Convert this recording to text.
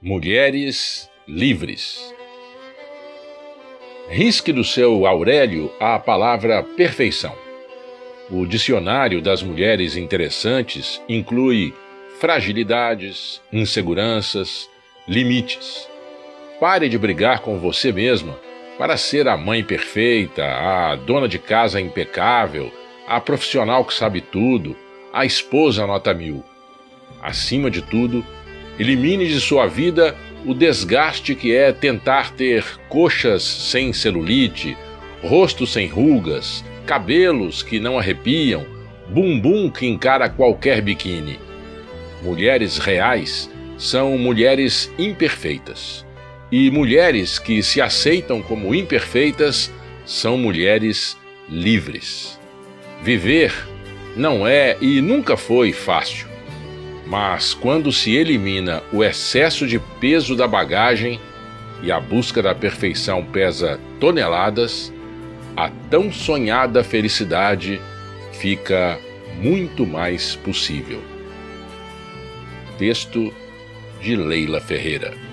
Mulheres livres. Risque do seu Aurélio a palavra perfeição. O dicionário das mulheres interessantes inclui fragilidades, inseguranças, limites. Pare de brigar com você mesma para ser a mãe perfeita, a dona de casa impecável, a profissional que sabe tudo, a esposa nota mil. Acima de tudo, Elimine de sua vida o desgaste que é tentar ter coxas sem celulite, rosto sem rugas, cabelos que não arrepiam, bumbum que encara qualquer biquíni. Mulheres reais são mulheres imperfeitas. E mulheres que se aceitam como imperfeitas são mulheres livres. Viver não é e nunca foi fácil. Mas quando se elimina o excesso de peso da bagagem e a busca da perfeição pesa toneladas, a tão sonhada felicidade fica muito mais possível. Texto de Leila Ferreira